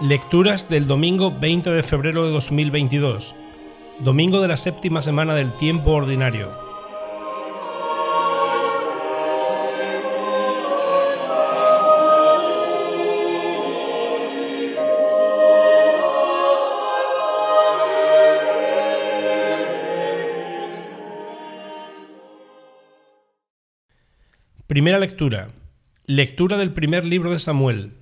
Lecturas del domingo 20 de febrero de 2022, domingo de la séptima semana del tiempo ordinario. Primera lectura. Lectura del primer libro de Samuel.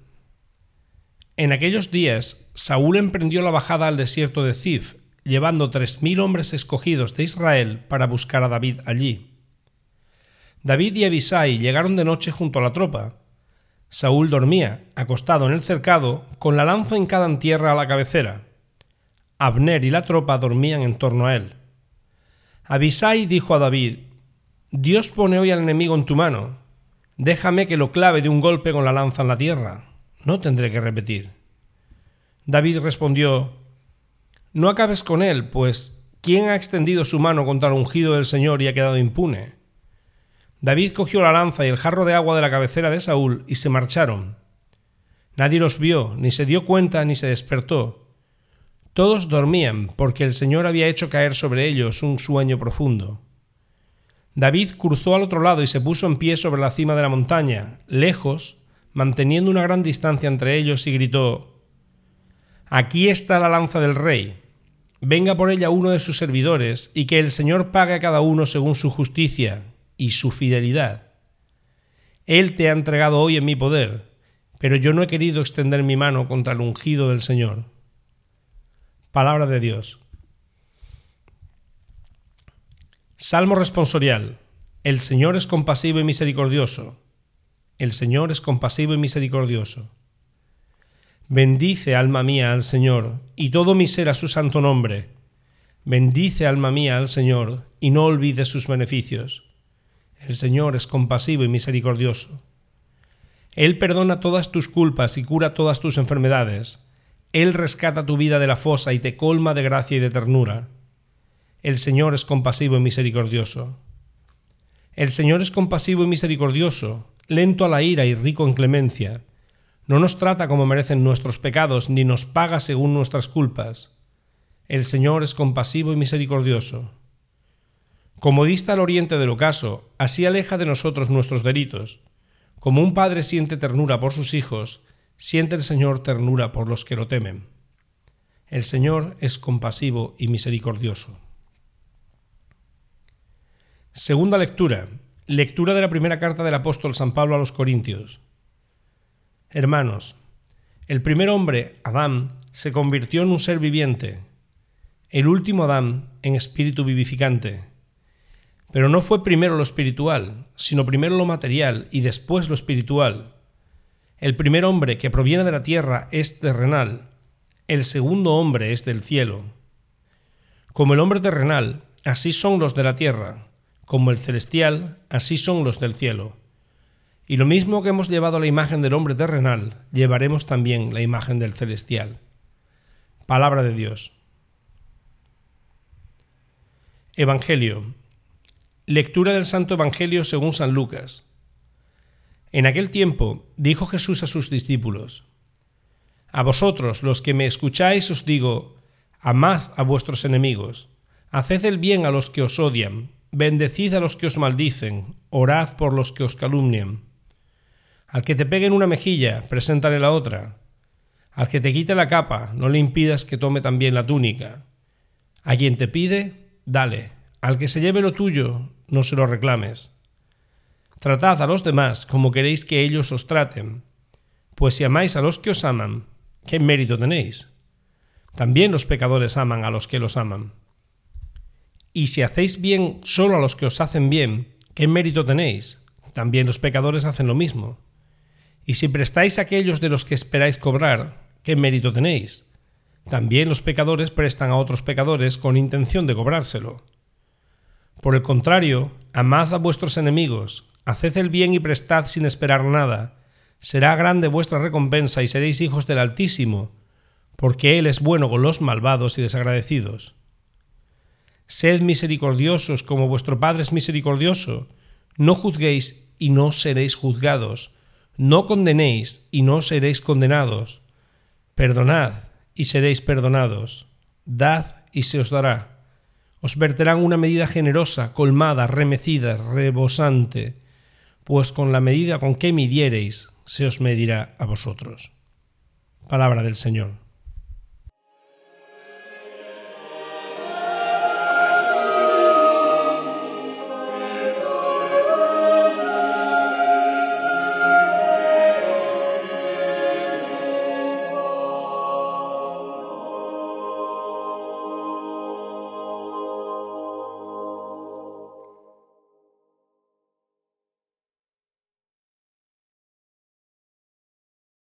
En aquellos días, Saúl emprendió la bajada al desierto de Zif, llevando tres mil hombres escogidos de Israel para buscar a David allí. David y Abisai llegaron de noche junto a la tropa. Saúl dormía, acostado en el cercado, con la lanza hincada en tierra a la cabecera. Abner y la tropa dormían en torno a él. Abisai dijo a David, Dios pone hoy al enemigo en tu mano. Déjame que lo clave de un golpe con la lanza en la tierra no tendré que repetir. David respondió, No acabes con él, pues ¿quién ha extendido su mano contra el ungido del Señor y ha quedado impune? David cogió la lanza y el jarro de agua de la cabecera de Saúl y se marcharon. Nadie los vio, ni se dio cuenta, ni se despertó. Todos dormían, porque el Señor había hecho caer sobre ellos un sueño profundo. David cruzó al otro lado y se puso en pie sobre la cima de la montaña, lejos, manteniendo una gran distancia entre ellos, y gritó Aquí está la lanza del rey. Venga por ella uno de sus servidores, y que el Señor pague a cada uno según su justicia y su fidelidad. Él te ha entregado hoy en mi poder, pero yo no he querido extender mi mano contra el ungido del Señor. Palabra de Dios. Salmo responsorial. El Señor es compasivo y misericordioso el Señor es compasivo y misericordioso. Bendice, alma mía, al Señor, y todo mi ser a su santo nombre. Bendice, alma mía, al Señor, y no olvides sus beneficios. El Señor es compasivo y misericordioso. Él perdona todas tus culpas y cura todas tus enfermedades. Él rescata tu vida de la fosa y te colma de gracia y de ternura. El Señor es compasivo y misericordioso. El Señor es compasivo y misericordioso, lento a la ira y rico en clemencia. No nos trata como merecen nuestros pecados, ni nos paga según nuestras culpas. El Señor es compasivo y misericordioso. Como dista al oriente del ocaso, así aleja de nosotros nuestros delitos. Como un padre siente ternura por sus hijos, siente el Señor ternura por los que lo temen. El Señor es compasivo y misericordioso. Segunda lectura Lectura de la primera carta del apóstol San Pablo a los Corintios. Hermanos, el primer hombre, Adán, se convirtió en un ser viviente, el último Adán en espíritu vivificante. Pero no fue primero lo espiritual, sino primero lo material y después lo espiritual. El primer hombre que proviene de la tierra es terrenal, el segundo hombre es del cielo. Como el hombre terrenal, así son los de la tierra como el celestial, así son los del cielo. Y lo mismo que hemos llevado la imagen del hombre terrenal, llevaremos también la imagen del celestial. Palabra de Dios. Evangelio. Lectura del Santo Evangelio según San Lucas. En aquel tiempo dijo Jesús a sus discípulos, A vosotros los que me escucháis os digo, amad a vuestros enemigos, haced el bien a los que os odian, Bendecid a los que os maldicen, orad por los que os calumnian. Al que te pegue en una mejilla, preséntale la otra. Al que te quite la capa, no le impidas que tome también la túnica. A quien te pide, dale. Al que se lleve lo tuyo, no se lo reclames. Tratad a los demás como queréis que ellos os traten, pues si amáis a los que os aman, ¿qué mérito tenéis? También los pecadores aman a los que los aman. Y si hacéis bien solo a los que os hacen bien, ¿qué mérito tenéis? También los pecadores hacen lo mismo. Y si prestáis a aquellos de los que esperáis cobrar, ¿qué mérito tenéis? También los pecadores prestan a otros pecadores con intención de cobrárselo. Por el contrario, amad a vuestros enemigos, haced el bien y prestad sin esperar nada. Será grande vuestra recompensa y seréis hijos del Altísimo, porque Él es bueno con los malvados y desagradecidos. Sed misericordiosos como vuestro Padre es misericordioso. No juzguéis y no seréis juzgados. No condenéis y no seréis condenados. Perdonad y seréis perdonados. Dad y se os dará. Os verterán una medida generosa, colmada, remecida, rebosante, pues con la medida con que midiereis se os medirá a vosotros. Palabra del Señor.